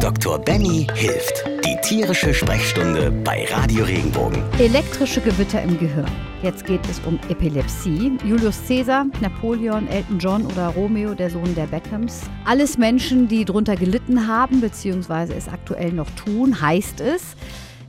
Dr. Benny hilft. Die tierische Sprechstunde bei Radio Regenbogen. Elektrische Gewitter im Gehirn. Jetzt geht es um Epilepsie. Julius Caesar, Napoleon, Elton John oder Romeo, der Sohn der Beckhams. Alles Menschen, die darunter gelitten haben, beziehungsweise es aktuell noch tun, heißt es.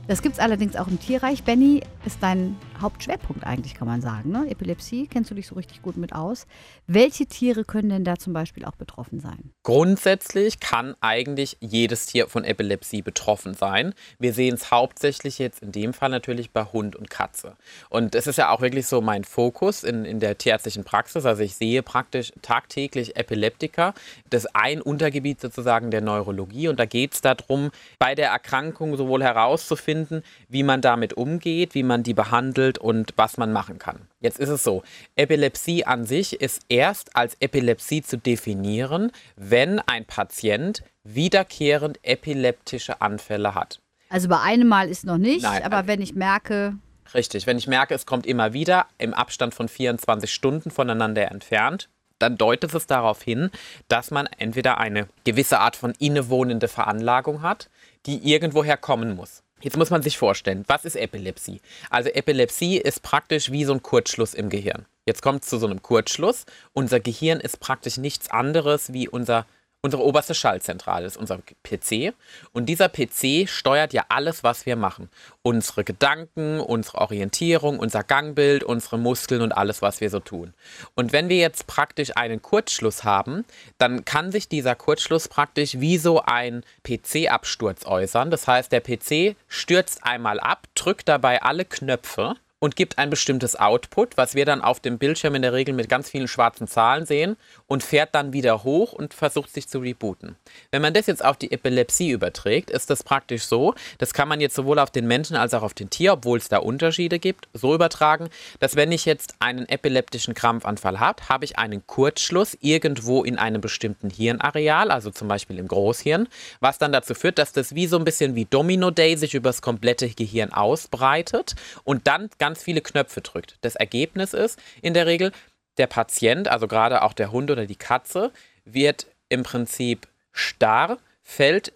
Das gibt es allerdings auch im Tierreich. Benny ist dein Hauptschwerpunkt eigentlich, kann man sagen. Ne? Epilepsie, kennst du dich so richtig gut mit aus. Welche Tiere können denn da zum Beispiel auch betroffen sein? Grundsätzlich kann eigentlich jedes Tier von Epilepsie betroffen sein. Wir sehen es hauptsächlich jetzt in dem Fall natürlich bei Hund und Katze. Und es ist ja auch wirklich so mein Fokus in, in der tierärztlichen Praxis. Also ich sehe praktisch tagtäglich Epileptiker. Das ist ein Untergebiet sozusagen der Neurologie. Und da geht es darum, bei der Erkrankung sowohl herauszufinden, wie man damit umgeht, wie man die behandelt und was man machen kann. Jetzt ist es so, Epilepsie an sich ist erst als Epilepsie zu definieren, wenn ein Patient wiederkehrend epileptische Anfälle hat. Also bei einem Mal ist noch nicht, Nein, aber wenn ich merke, Richtig, wenn ich merke, es kommt immer wieder im Abstand von 24 Stunden voneinander entfernt, dann deutet es darauf hin, dass man entweder eine gewisse Art von innewohnende Veranlagung hat, die irgendwoher kommen muss. Jetzt muss man sich vorstellen, was ist Epilepsie? Also Epilepsie ist praktisch wie so ein Kurzschluss im Gehirn. Jetzt kommt es zu so einem Kurzschluss. Unser Gehirn ist praktisch nichts anderes wie unser Unsere oberste Schaltzentrale ist unser PC und dieser PC steuert ja alles, was wir machen. Unsere Gedanken, unsere Orientierung, unser Gangbild, unsere Muskeln und alles, was wir so tun. Und wenn wir jetzt praktisch einen Kurzschluss haben, dann kann sich dieser Kurzschluss praktisch wie so ein PC-Absturz äußern. Das heißt, der PC stürzt einmal ab, drückt dabei alle Knöpfe und gibt ein bestimmtes Output, was wir dann auf dem Bildschirm in der Regel mit ganz vielen schwarzen Zahlen sehen und fährt dann wieder hoch und versucht sich zu rebooten. Wenn man das jetzt auf die Epilepsie überträgt, ist das praktisch so, das kann man jetzt sowohl auf den Menschen als auch auf den Tier, obwohl es da Unterschiede gibt, so übertragen, dass wenn ich jetzt einen epileptischen Krampfanfall habe, habe ich einen Kurzschluss irgendwo in einem bestimmten Hirnareal, also zum Beispiel im Großhirn, was dann dazu führt, dass das wie so ein bisschen wie Domino Day sich über das komplette Gehirn ausbreitet und dann ganz viele Knöpfe drückt. Das Ergebnis ist in der Regel, der Patient, also gerade auch der Hund oder die Katze, wird im Prinzip starr, fällt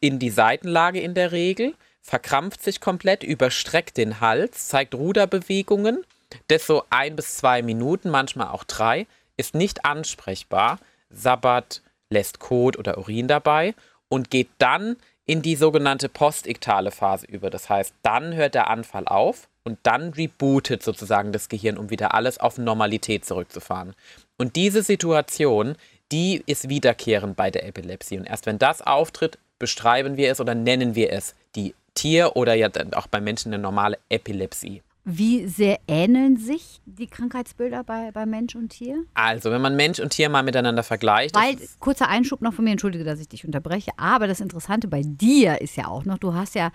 in die Seitenlage in der Regel, verkrampft sich komplett, überstreckt den Hals, zeigt Ruderbewegungen, das so ein bis zwei Minuten, manchmal auch drei, ist nicht ansprechbar, sabbert, lässt Kot oder Urin dabei und geht dann in die sogenannte postiktale Phase über. Das heißt, dann hört der Anfall auf und dann rebootet sozusagen das Gehirn, um wieder alles auf Normalität zurückzufahren. Und diese Situation, die ist wiederkehrend bei der Epilepsie. Und erst wenn das auftritt, beschreiben wir es oder nennen wir es die Tier- oder ja auch bei Menschen eine normale Epilepsie. wie sehr ähneln sich die Krankheitsbilder bei, bei Mensch und Tier? Also, wenn man Mensch und Tier mal miteinander vergleicht, Weil, kurzer Einschub noch von mir, entschuldige, dass ich dich unterbreche, aber das Interessante bei dir ist ja auch noch, du hast ja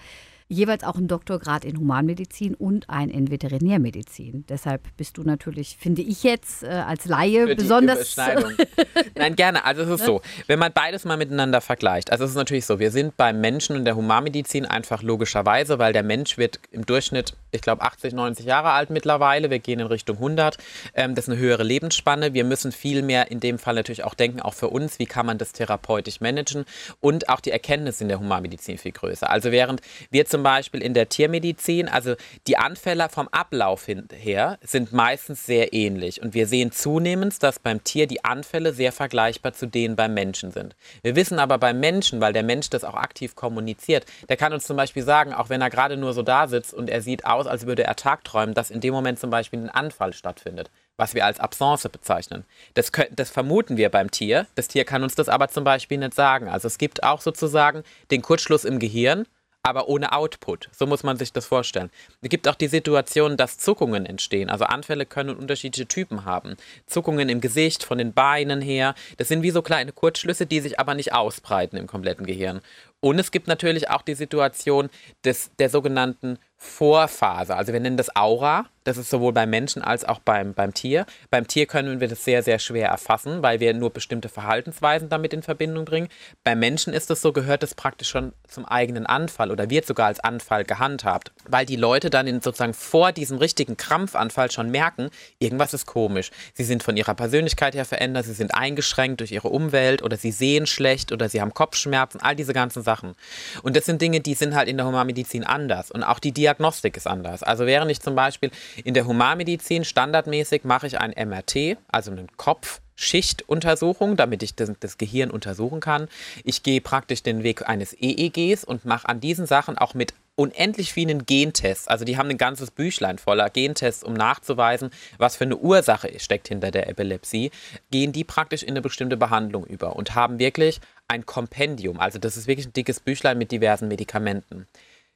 jeweils auch einen Doktorgrad in Humanmedizin und einen in Veterinärmedizin. Deshalb bist du natürlich, finde ich jetzt äh, als Laie für besonders. Nein, gerne. Also es ist so, wenn man beides mal miteinander vergleicht. Also es ist natürlich so, wir sind beim Menschen und der Humanmedizin einfach logischerweise, weil der Mensch wird im Durchschnitt, ich glaube, 80, 90 Jahre alt mittlerweile. Wir gehen in Richtung 100. Ähm, das ist eine höhere Lebensspanne. Wir müssen viel mehr in dem Fall natürlich auch denken, auch für uns, wie kann man das therapeutisch managen und auch die Erkenntnis in der Humanmedizin viel größer. Also während wir zum Beispiel in der Tiermedizin, also die Anfälle vom Ablauf her sind meistens sehr ähnlich und wir sehen zunehmend, dass beim Tier die Anfälle sehr vergleichbar zu denen beim Menschen sind. Wir wissen aber beim Menschen, weil der Mensch das auch aktiv kommuniziert, der kann uns zum Beispiel sagen, auch wenn er gerade nur so da sitzt und er sieht aus, als würde er tagträumen, dass in dem Moment zum Beispiel ein Anfall stattfindet was wir als Absence bezeichnen. Das, kö- das vermuten wir beim Tier. Das Tier kann uns das aber zum Beispiel nicht sagen. Also es gibt auch sozusagen den Kurzschluss im Gehirn, aber ohne Output. So muss man sich das vorstellen. Es gibt auch die Situation, dass Zuckungen entstehen. Also Anfälle können unterschiedliche Typen haben. Zuckungen im Gesicht, von den Beinen her. Das sind wie so kleine Kurzschlüsse, die sich aber nicht ausbreiten im kompletten Gehirn. Und es gibt natürlich auch die Situation des, der sogenannten Vorphase. Also wir nennen das Aura. Das ist sowohl beim Menschen als auch beim, beim Tier. Beim Tier können wir das sehr, sehr schwer erfassen, weil wir nur bestimmte Verhaltensweisen damit in Verbindung bringen. Beim Menschen ist es so, gehört es praktisch schon zum eigenen Anfall oder wird sogar als Anfall gehandhabt, weil die Leute dann in, sozusagen vor diesem richtigen Krampfanfall schon merken, irgendwas ist komisch. Sie sind von ihrer Persönlichkeit her verändert, sie sind eingeschränkt durch ihre Umwelt oder sie sehen schlecht oder sie haben Kopfschmerzen, all diese ganzen Sachen. Und das sind Dinge, die sind halt in der Humanmedizin anders. Und auch die Diagnostik ist anders. Also während ich zum Beispiel in der Humanmedizin standardmäßig mache ich ein MRT, also einen Kopf. Schichtuntersuchung, damit ich das, das, Gehirn untersuchen kann. Ich gehe praktisch den Weg eines EEGs und mache an diesen Sachen auch mit unendlich vielen Gentests. Also die haben ein ganzes Büchlein voller Gentests, um nachzuweisen, was für eine Ursache steckt hinter der Epilepsie. Gehen die praktisch in eine bestimmte Behandlung über und haben wirklich ein Kompendium. Also das ist wirklich ein dickes Büchlein mit diversen Medikamenten.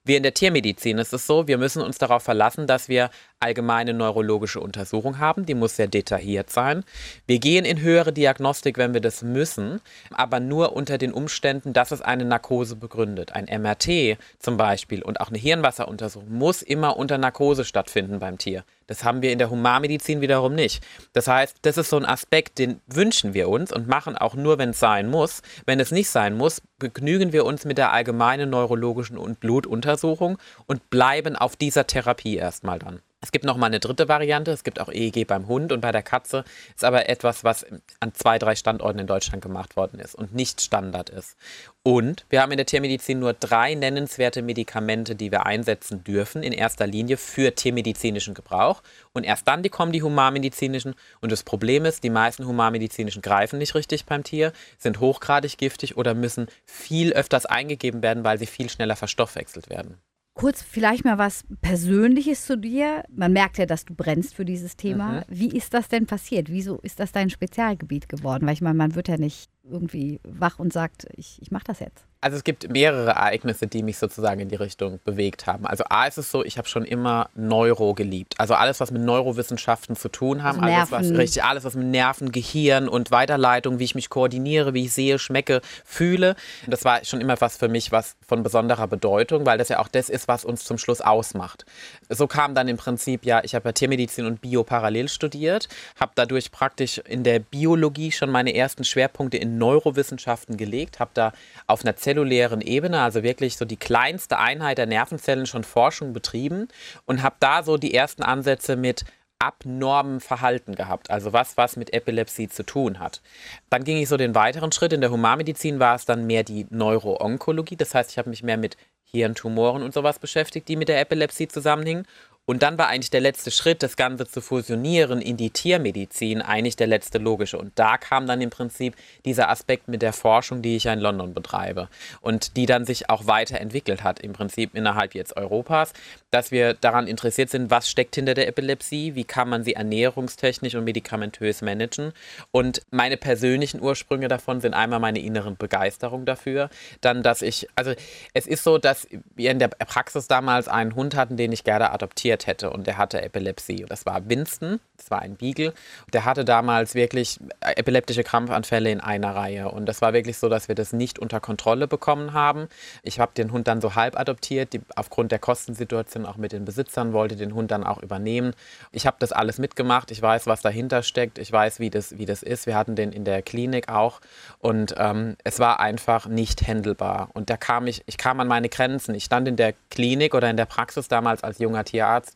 Wir in der Tiermedizin ist es so, wir müssen uns darauf verlassen, dass wir allgemeine neurologische Untersuchung haben. Die muss sehr detailliert sein. Wir gehen in höhere Diagnostik, wenn wir das müssen, aber nur unter den Umständen, dass es eine Narkose begründet. Ein MRT zum Beispiel und auch eine Hirnwasseruntersuchung muss immer unter Narkose stattfinden beim Tier. Das haben wir in der Humanmedizin wiederum nicht. Das heißt, das ist so ein Aspekt, den wünschen wir uns und machen auch nur, wenn es sein muss. Wenn es nicht sein muss, begnügen wir uns mit der allgemeinen neurologischen und Blutuntersuchung und bleiben auf dieser Therapie erstmal dann. Es gibt noch mal eine dritte Variante. Es gibt auch EEG beim Hund und bei der Katze. Ist aber etwas, was an zwei, drei Standorten in Deutschland gemacht worden ist und nicht Standard ist. Und wir haben in der Tiermedizin nur drei nennenswerte Medikamente, die wir einsetzen dürfen, in erster Linie für tiermedizinischen Gebrauch. Und erst dann kommen die humanmedizinischen. Und das Problem ist, die meisten humanmedizinischen greifen nicht richtig beim Tier, sind hochgradig giftig oder müssen viel öfters eingegeben werden, weil sie viel schneller verstoffwechselt werden. Kurz vielleicht mal was Persönliches zu dir. Man merkt ja, dass du brennst für dieses Thema. Mhm. Wie ist das denn passiert? Wieso ist das dein Spezialgebiet geworden? Weil ich meine, man wird ja nicht irgendwie wach und sagt, ich, ich mache das jetzt. Also es gibt mehrere Ereignisse, die mich sozusagen in die Richtung bewegt haben. Also A ist es so, ich habe schon immer Neuro geliebt. Also alles, was mit Neurowissenschaften zu tun haben, also alles, was richtig, alles, was mit Nerven, Gehirn und Weiterleitung, wie ich mich koordiniere, wie ich sehe, schmecke, fühle. Das war schon immer was für mich, was von besonderer Bedeutung, weil das ja auch das ist, was uns zum Schluss ausmacht. So kam dann im Prinzip ja, ich habe ja Tiermedizin und Bio parallel studiert, habe dadurch praktisch in der Biologie schon meine ersten Schwerpunkte in Neurowissenschaften gelegt, habe da auf einer zellulären Ebene, also wirklich so die kleinste Einheit der Nervenzellen, schon Forschung betrieben und habe da so die ersten Ansätze mit abnormem Verhalten gehabt, also was, was mit Epilepsie zu tun hat. Dann ging ich so den weiteren Schritt. In der Humanmedizin war es dann mehr die Neuroonkologie, das heißt, ich habe mich mehr mit Hirntumoren und sowas beschäftigt, die mit der Epilepsie zusammenhingen. Und dann war eigentlich der letzte Schritt, das Ganze zu fusionieren in die Tiermedizin, eigentlich der letzte logische. Und da kam dann im Prinzip dieser Aspekt mit der Forschung, die ich ja in London betreibe und die dann sich auch weiterentwickelt hat, im Prinzip innerhalb jetzt Europas, dass wir daran interessiert sind, was steckt hinter der Epilepsie, wie kann man sie ernährungstechnisch und medikamentös managen. Und meine persönlichen Ursprünge davon sind einmal meine inneren Begeisterung dafür, dann, dass ich, also es ist so, dass wir in der Praxis damals einen Hund hatten, den ich gerne adoptiert hätte und der hatte Epilepsie. Das war Winston, das war ein Beagle. Der hatte damals wirklich epileptische Krampfanfälle in einer Reihe und das war wirklich so, dass wir das nicht unter Kontrolle bekommen haben. Ich habe den Hund dann so halb adoptiert, die, aufgrund der Kostensituation auch mit den Besitzern wollte den Hund dann auch übernehmen. Ich habe das alles mitgemacht, ich weiß, was dahinter steckt, ich weiß, wie das, wie das ist. Wir hatten den in der Klinik auch und ähm, es war einfach nicht händelbar. Und da kam ich, ich kam an meine Grenzen. Ich stand in der Klinik oder in der Praxis damals als junger Tierarzt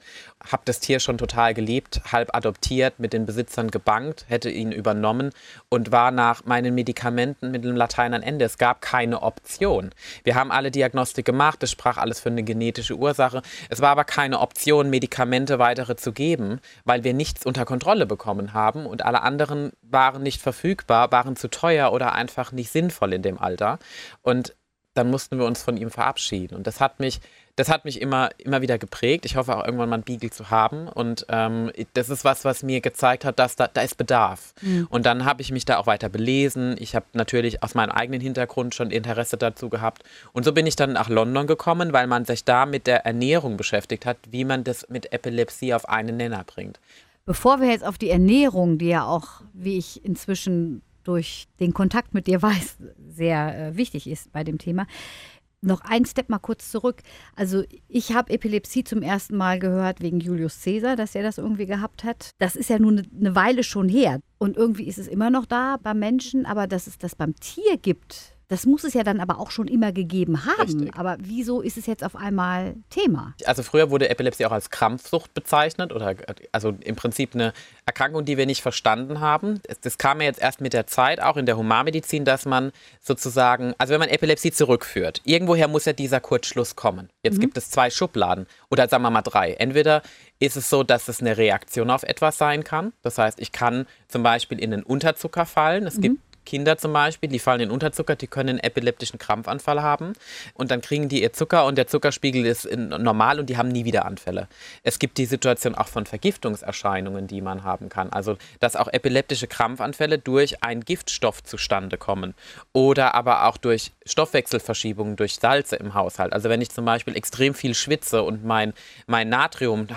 habe das Tier schon total geliebt, halb adoptiert, mit den Besitzern gebankt, hätte ihn übernommen und war nach meinen Medikamenten mit dem Latein ein Ende. Es gab keine Option. Wir haben alle Diagnostik gemacht, es sprach alles für eine genetische Ursache. Es war aber keine Option, Medikamente weitere zu geben, weil wir nichts unter Kontrolle bekommen haben und alle anderen waren nicht verfügbar, waren zu teuer oder einfach nicht sinnvoll in dem Alter. Und dann mussten wir uns von ihm verabschieden. Und das hat mich das hat mich immer, immer wieder geprägt. Ich hoffe auch irgendwann mal einen Beagle zu haben. Und ähm, das ist was, was mir gezeigt hat, dass da, da ist Bedarf. Mhm. Und dann habe ich mich da auch weiter belesen. Ich habe natürlich aus meinem eigenen Hintergrund schon Interesse dazu gehabt. Und so bin ich dann nach London gekommen, weil man sich da mit der Ernährung beschäftigt hat, wie man das mit Epilepsie auf einen Nenner bringt. Bevor wir jetzt auf die Ernährung, die ja auch, wie ich inzwischen durch den Kontakt mit dir weiß, sehr äh, wichtig ist bei dem Thema, Noch ein Step mal kurz zurück. Also ich habe Epilepsie zum ersten Mal gehört wegen Julius Caesar, dass er das irgendwie gehabt hat. Das ist ja nun eine Weile schon her. Und irgendwie ist es immer noch da beim Menschen, aber dass es das beim Tier gibt, das muss es ja dann aber auch schon immer gegeben haben. Richtig. Aber wieso ist es jetzt auf einmal Thema? Also früher wurde Epilepsie auch als Krampfsucht bezeichnet oder also im Prinzip eine Erkrankung, die wir nicht verstanden haben. Das kam ja jetzt erst mit der Zeit, auch in der Humanmedizin, dass man sozusagen, also wenn man Epilepsie zurückführt, irgendwoher muss ja dieser Kurzschluss kommen. Jetzt mhm. gibt es zwei Schubladen oder sagen wir mal drei. Entweder ist es so, dass es eine Reaktion auf etwas sein kann. Das heißt, ich kann zum Beispiel in den Unterzucker fallen. Es mhm. gibt Kinder zum Beispiel, die fallen in Unterzucker, die können einen epileptischen Krampfanfall haben und dann kriegen die ihr Zucker und der Zuckerspiegel ist normal und die haben nie wieder Anfälle. Es gibt die Situation auch von Vergiftungserscheinungen, die man haben kann. Also, dass auch epileptische Krampfanfälle durch einen Giftstoff zustande kommen oder aber auch durch Stoffwechselverschiebungen, durch Salze im Haushalt. Also, wenn ich zum Beispiel extrem viel schwitze und mein, mein Natrium,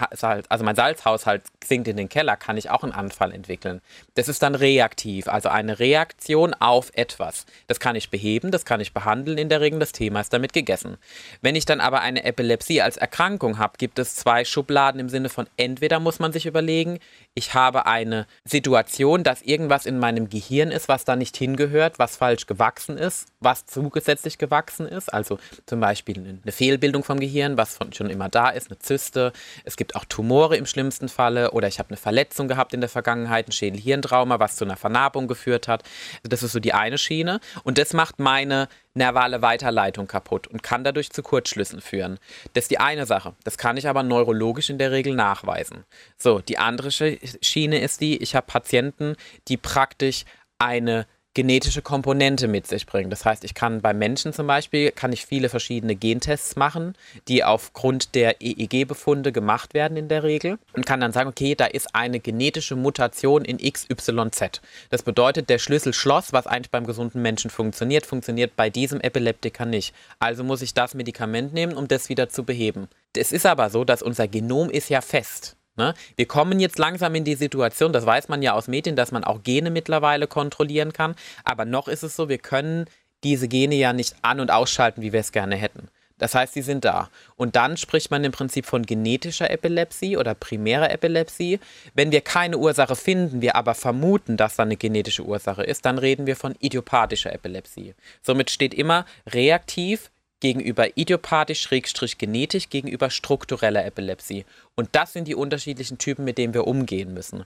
also mein Salzhaushalt sinkt in den Keller, kann ich auch einen Anfall entwickeln. Das ist dann reaktiv, also eine Reaktion Reaktion auf etwas. Das kann ich beheben, das kann ich behandeln in der Regel, das Thema ist damit gegessen. Wenn ich dann aber eine Epilepsie als Erkrankung habe, gibt es zwei Schubladen im Sinne von entweder muss man sich überlegen, ich habe eine Situation, dass irgendwas in meinem Gehirn ist, was da nicht hingehört, was falsch gewachsen ist, was zugesetzlich gewachsen ist, also zum Beispiel eine Fehlbildung vom Gehirn, was schon immer da ist, eine Zyste. Es gibt auch Tumore im schlimmsten Falle oder ich habe eine Verletzung gehabt in der Vergangenheit, ein Schädelhirntrauma, was zu einer Vernarbung geführt hat. Das ist so die eine Schiene. Und das macht meine nervale Weiterleitung kaputt und kann dadurch zu Kurzschlüssen führen. Das ist die eine Sache. Das kann ich aber neurologisch in der Regel nachweisen. So, die andere Schiene ist die, ich habe Patienten, die praktisch eine genetische Komponente mit sich bringen. Das heißt, ich kann bei Menschen zum Beispiel, kann ich viele verschiedene Gentests machen, die aufgrund der EEG-Befunde gemacht werden in der Regel und kann dann sagen, okay, da ist eine genetische Mutation in XYZ. Das bedeutet, der Schlüssel Schloss, was eigentlich beim gesunden Menschen funktioniert, funktioniert bei diesem Epileptiker nicht. Also muss ich das Medikament nehmen, um das wieder zu beheben. Es ist aber so, dass unser Genom ist ja fest. Ne? Wir kommen jetzt langsam in die Situation, das weiß man ja aus Medien, dass man auch Gene mittlerweile kontrollieren kann. Aber noch ist es so, wir können diese Gene ja nicht an- und ausschalten, wie wir es gerne hätten. Das heißt, sie sind da. Und dann spricht man im Prinzip von genetischer Epilepsie oder primärer Epilepsie. Wenn wir keine Ursache finden, wir aber vermuten, dass da eine genetische Ursache ist, dann reden wir von idiopathischer Epilepsie. Somit steht immer reaktiv gegenüber idiopathisch-genetisch gegenüber struktureller Epilepsie. Und das sind die unterschiedlichen Typen, mit denen wir umgehen müssen.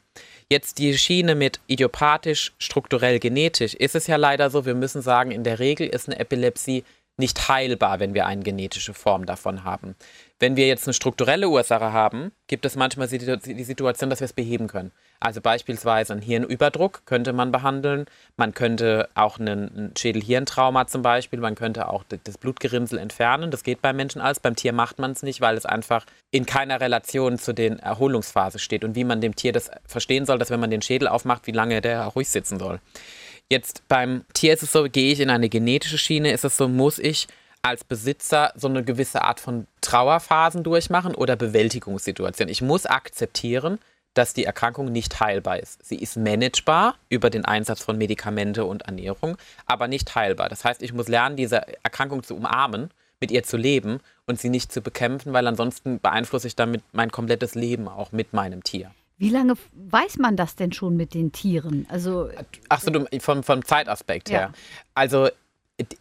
Jetzt die Schiene mit idiopathisch, strukturell, genetisch, ist es ja leider so, wir müssen sagen, in der Regel ist eine Epilepsie nicht heilbar, wenn wir eine genetische Form davon haben. Wenn wir jetzt eine strukturelle Ursache haben, gibt es manchmal die Situation, dass wir es beheben können. Also beispielsweise ein Hirnüberdruck könnte man behandeln. Man könnte auch ein Schädelhirntrauma zum Beispiel, man könnte auch das Blutgerinnsel entfernen. Das geht beim Menschen alles. Beim Tier macht man es nicht, weil es einfach in keiner Relation zu den Erholungsphasen steht und wie man dem Tier das verstehen soll, dass wenn man den Schädel aufmacht, wie lange der ruhig sitzen soll. Jetzt beim Tier ist es so, gehe ich in eine genetische Schiene, ist es so, muss ich als Besitzer so eine gewisse Art von Trauerphasen durchmachen oder Bewältigungssituationen. Ich muss akzeptieren, dass die Erkrankung nicht heilbar ist. Sie ist managebar über den Einsatz von Medikamente und Ernährung, aber nicht heilbar. Das heißt, ich muss lernen, diese Erkrankung zu umarmen, mit ihr zu leben und sie nicht zu bekämpfen, weil ansonsten beeinflusse ich damit mein komplettes Leben auch mit meinem Tier. Wie lange weiß man das denn schon mit den Tieren? Also Ach so, vom, vom Zeitaspekt ja. her. Also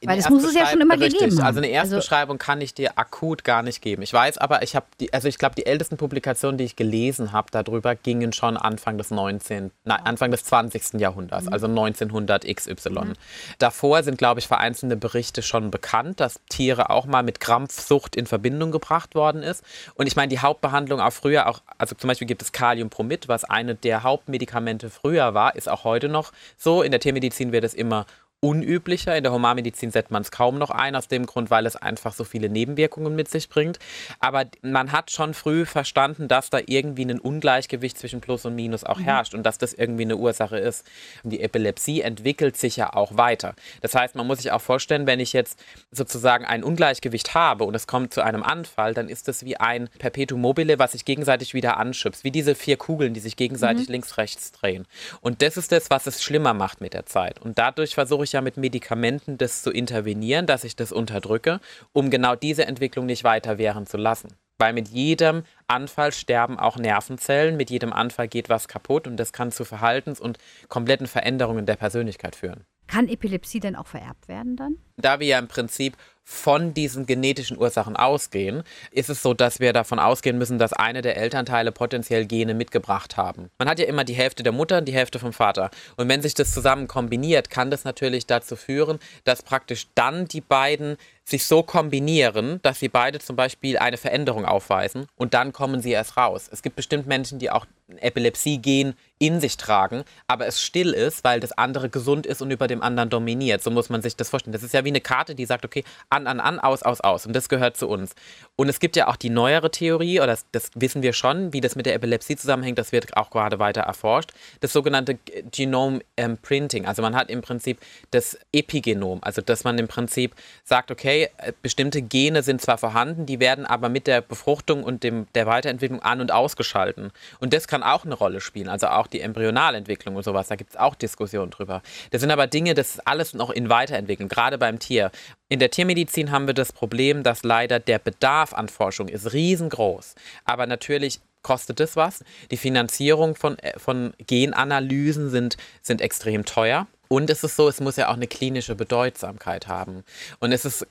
weil das muss es ja schon immer richtig, gegeben haben. Also eine Erstbeschreibung also, kann ich dir akut gar nicht geben. Ich weiß aber, ich habe die, also ich glaube, die ältesten Publikationen, die ich gelesen habe darüber, gingen schon Anfang des 19., nein, Anfang des 20. Jahrhunderts, mhm. also 1900 XY. Mhm. Davor sind, glaube ich, vereinzelte Berichte schon bekannt, dass Tiere auch mal mit Krampfsucht in Verbindung gebracht worden ist. Und ich meine, die Hauptbehandlung auch früher, auch, also zum Beispiel gibt es Kaliumpromid, was eine der Hauptmedikamente früher war, ist auch heute noch so. In der Tiermedizin wird es immer unüblicher. In der Humanmedizin setzt man es kaum noch ein, aus dem Grund, weil es einfach so viele Nebenwirkungen mit sich bringt. Aber man hat schon früh verstanden, dass da irgendwie ein Ungleichgewicht zwischen Plus und Minus auch mhm. herrscht und dass das irgendwie eine Ursache ist. Und die Epilepsie entwickelt sich ja auch weiter. Das heißt, man muss sich auch vorstellen, wenn ich jetzt sozusagen ein Ungleichgewicht habe und es kommt zu einem Anfall, dann ist es wie ein Perpetuum mobile, was sich gegenseitig wieder anschubst. Wie diese vier Kugeln, die sich gegenseitig mhm. links, rechts drehen. Und das ist das, was es schlimmer macht mit der Zeit. Und dadurch versuche ich ja mit Medikamenten das zu intervenieren, dass ich das unterdrücke, um genau diese Entwicklung nicht weiter währen zu lassen. Weil mit jedem Anfall sterben auch Nervenzellen, mit jedem Anfall geht was kaputt und das kann zu Verhaltens- und kompletten Veränderungen der Persönlichkeit führen. Kann Epilepsie denn auch vererbt werden dann? Da wir ja im Prinzip von diesen genetischen Ursachen ausgehen, ist es so, dass wir davon ausgehen müssen, dass eine der Elternteile potenziell Gene mitgebracht haben. Man hat ja immer die Hälfte der Mutter und die Hälfte vom Vater. Und wenn sich das zusammen kombiniert, kann das natürlich dazu führen, dass praktisch dann die beiden sich so kombinieren, dass sie beide zum Beispiel eine Veränderung aufweisen und dann kommen sie erst raus. Es gibt bestimmt Menschen, die auch ein Epilepsie-Gen in sich tragen, aber es still ist, weil das andere gesund ist und über dem anderen dominiert. So muss man sich das vorstellen. Das ist ja wie eine Karte, die sagt, okay, an, an, an, aus, aus, aus. Und das gehört zu uns. Und es gibt ja auch die neuere Theorie, oder das, das wissen wir schon, wie das mit der Epilepsie zusammenhängt, das wird auch gerade weiter erforscht, das sogenannte Genome Printing. Also man hat im Prinzip das Epigenom, also dass man im Prinzip sagt, okay, äh, bestimmte Gene sind zwar vorhanden, die werden aber mit der Befruchtung und dem, der Weiterentwicklung an- und ausgeschalten. Und das kann auch eine Rolle spielen, also auch die Embryonalentwicklung und sowas, da gibt es auch Diskussionen drüber. Das sind aber Dinge, das ist alles noch in Weiterentwicklung, gerade beim Tier. In der Tiermedizin haben wir das Problem, dass leider der Bedarf an Forschung ist riesengroß. Aber natürlich kostet es was. Die Finanzierung von, äh, von Genanalysen sind, sind extrem teuer. Und es ist so, es muss ja auch eine klinische Bedeutsamkeit haben. Und es ist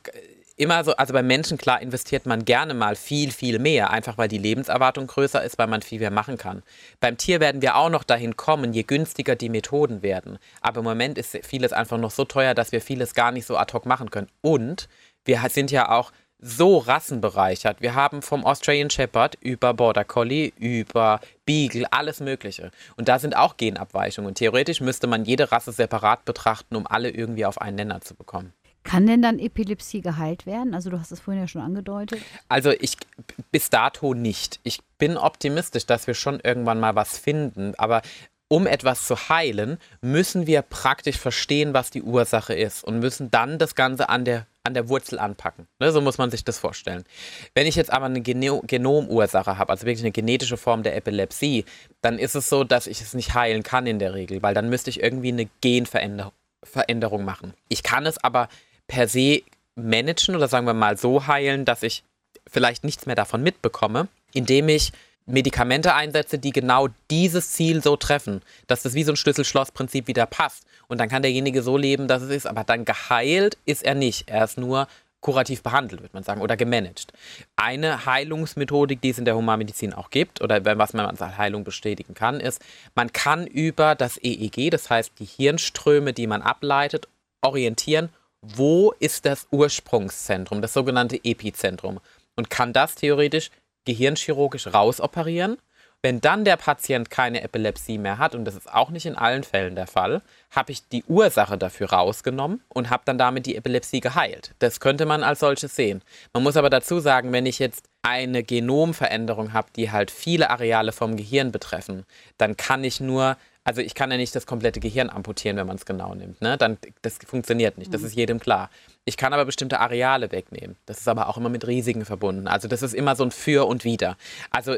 immer so, also bei Menschen, klar, investiert man gerne mal viel, viel mehr, einfach weil die Lebenserwartung größer ist, weil man viel mehr machen kann. Beim Tier werden wir auch noch dahin kommen, je günstiger die Methoden werden. Aber im Moment ist vieles einfach noch so teuer, dass wir vieles gar nicht so ad hoc machen können. Und wir sind ja auch so rassenbereichert. Wir haben vom Australian Shepherd über Border Collie, über Beagle, alles Mögliche. Und da sind auch Genabweichungen. Theoretisch müsste man jede Rasse separat betrachten, um alle irgendwie auf einen Nenner zu bekommen. Kann denn dann Epilepsie geheilt werden? Also du hast es vorhin ja schon angedeutet. Also ich bis dato nicht. Ich bin optimistisch, dass wir schon irgendwann mal was finden, aber um etwas zu heilen, müssen wir praktisch verstehen, was die Ursache ist und müssen dann das Ganze an der, an der Wurzel anpacken. Ne, so muss man sich das vorstellen. Wenn ich jetzt aber eine Geno Genomursache habe, also wirklich eine genetische Form der Epilepsie, dann ist es so, dass ich es nicht heilen kann in der Regel, weil dann müsste ich irgendwie eine Genveränderung machen. Ich kann es aber per se managen oder sagen wir mal so heilen, dass ich vielleicht nichts mehr davon mitbekomme, indem ich Medikamente einsetze, die genau dieses Ziel so treffen, dass das wie so ein Schlüssel-Schloss-Prinzip wieder passt. Und dann kann derjenige so leben, dass es ist, aber dann geheilt ist er nicht. Er ist nur kurativ behandelt, würde man sagen, oder gemanagt. Eine Heilungsmethodik, die es in der Humanmedizin auch gibt, oder was man als Heilung bestätigen kann, ist, man kann über das EEG, das heißt die Hirnströme, die man ableitet, orientieren, wo ist das Ursprungszentrum, das sogenannte Epizentrum, und kann das theoretisch gehirnchirurgisch rausoperieren. Wenn dann der Patient keine Epilepsie mehr hat, und das ist auch nicht in allen Fällen der Fall, habe ich die Ursache dafür rausgenommen und habe dann damit die Epilepsie geheilt. Das könnte man als solches sehen. Man muss aber dazu sagen, wenn ich jetzt eine Genomveränderung habe, die halt viele Areale vom Gehirn betreffen, dann kann ich nur also ich kann ja nicht das komplette Gehirn amputieren, wenn man es genau nimmt. Ne? Dann, das funktioniert nicht, das mhm. ist jedem klar. Ich kann aber bestimmte Areale wegnehmen. Das ist aber auch immer mit Risiken verbunden. Also das ist immer so ein Für und Wider. Also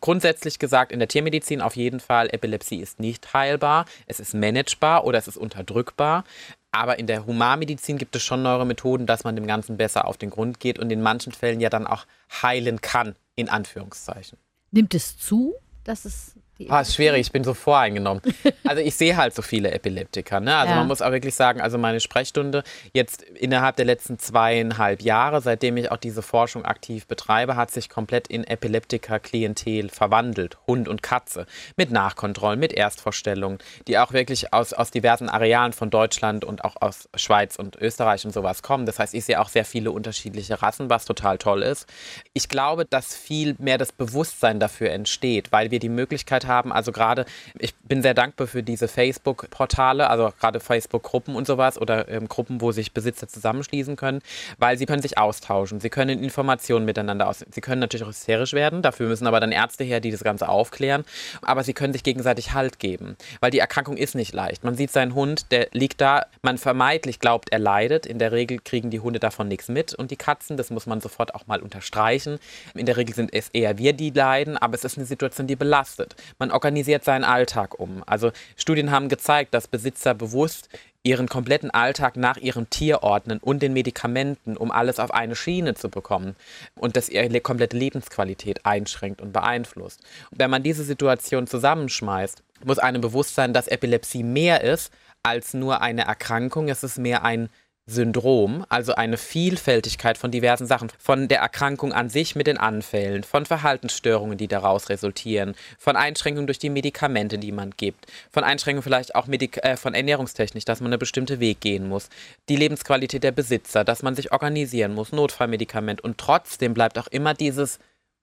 grundsätzlich gesagt, in der Tiermedizin auf jeden Fall, Epilepsie ist nicht heilbar, es ist managebar oder es ist unterdrückbar. Aber in der Humanmedizin gibt es schon neue Methoden, dass man dem Ganzen besser auf den Grund geht und in manchen Fällen ja dann auch heilen kann, in Anführungszeichen. Nimmt es zu, dass es Ah, ist schwierig, ich bin so voreingenommen. Also ich sehe halt so viele Epileptiker. Ne? Also ja. man muss auch wirklich sagen, also meine Sprechstunde jetzt innerhalb der letzten zweieinhalb Jahre, seitdem ich auch diese Forschung aktiv betreibe, hat sich komplett in Epileptiker-Klientel verwandelt. Hund und Katze. Mit Nachkontrollen, mit Erstvorstellungen, die auch wirklich aus, aus diversen Arealen von Deutschland und auch aus Schweiz und Österreich und sowas kommen. Das heißt, ich sehe auch sehr viele unterschiedliche Rassen, was total toll ist. Ich glaube, dass viel mehr das Bewusstsein dafür entsteht, weil wir die Möglichkeit haben, haben. Also gerade, ich bin sehr dankbar für diese Facebook-Portale, also gerade Facebook-Gruppen und sowas oder ähm, Gruppen, wo sich Besitzer zusammenschließen können, weil sie können sich austauschen, sie können Informationen miteinander aus. Sie können natürlich auch hysterisch werden, dafür müssen aber dann Ärzte her, die das Ganze aufklären, aber sie können sich gegenseitig Halt geben, weil die Erkrankung ist nicht leicht. Man sieht seinen Hund, der liegt da, man vermeintlich glaubt, er leidet. In der Regel kriegen die Hunde davon nichts mit und die Katzen, das muss man sofort auch mal unterstreichen. In der Regel sind es eher wir, die leiden, aber es ist eine Situation, die belastet. Man organisiert seinen Alltag um. Also Studien haben gezeigt, dass Besitzer bewusst ihren kompletten Alltag nach ihrem Tier ordnen und den Medikamenten, um alles auf eine Schiene zu bekommen und das ihre komplette Lebensqualität einschränkt und beeinflusst. Wenn man diese Situation zusammenschmeißt, muss einem bewusst sein, dass Epilepsie mehr ist als nur eine Erkrankung. Es ist mehr ein Syndrom, also eine Vielfältigkeit von diversen Sachen, von der Erkrankung an sich mit den Anfällen, von Verhaltensstörungen, die daraus resultieren, von Einschränkungen durch die Medikamente, die man gibt, von Einschränkungen vielleicht auch Medik äh, von Ernährungstechnik, dass man einen bestimmten Weg gehen muss, die Lebensqualität der Besitzer, dass man sich organisieren muss, Notfallmedikament und trotzdem bleibt auch immer dieses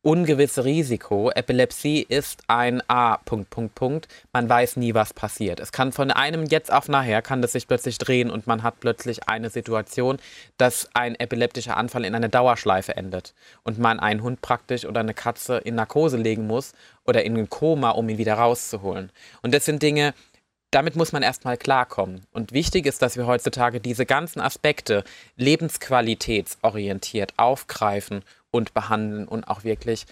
ungewisse Risiko. Epilepsie ist ein A. Punkt, Punkt, Punkt. Man weiß nie, was passiert. Es kann von einem jetzt auf nachher, kann das sich plötzlich drehen und man hat plötzlich eine Situation, dass ein epileptischer Anfall in eine Dauerschleife endet und man einen Hund praktisch oder eine Katze in Narkose legen muss oder in ein Koma, um ihn wieder rauszuholen. Und das sind Dinge, damit muss man erstmal klarkommen. Und wichtig ist, dass wir heutzutage diese ganzen Aspekte lebensqualitätsorientiert aufgreifen und behandeln und auch wirklich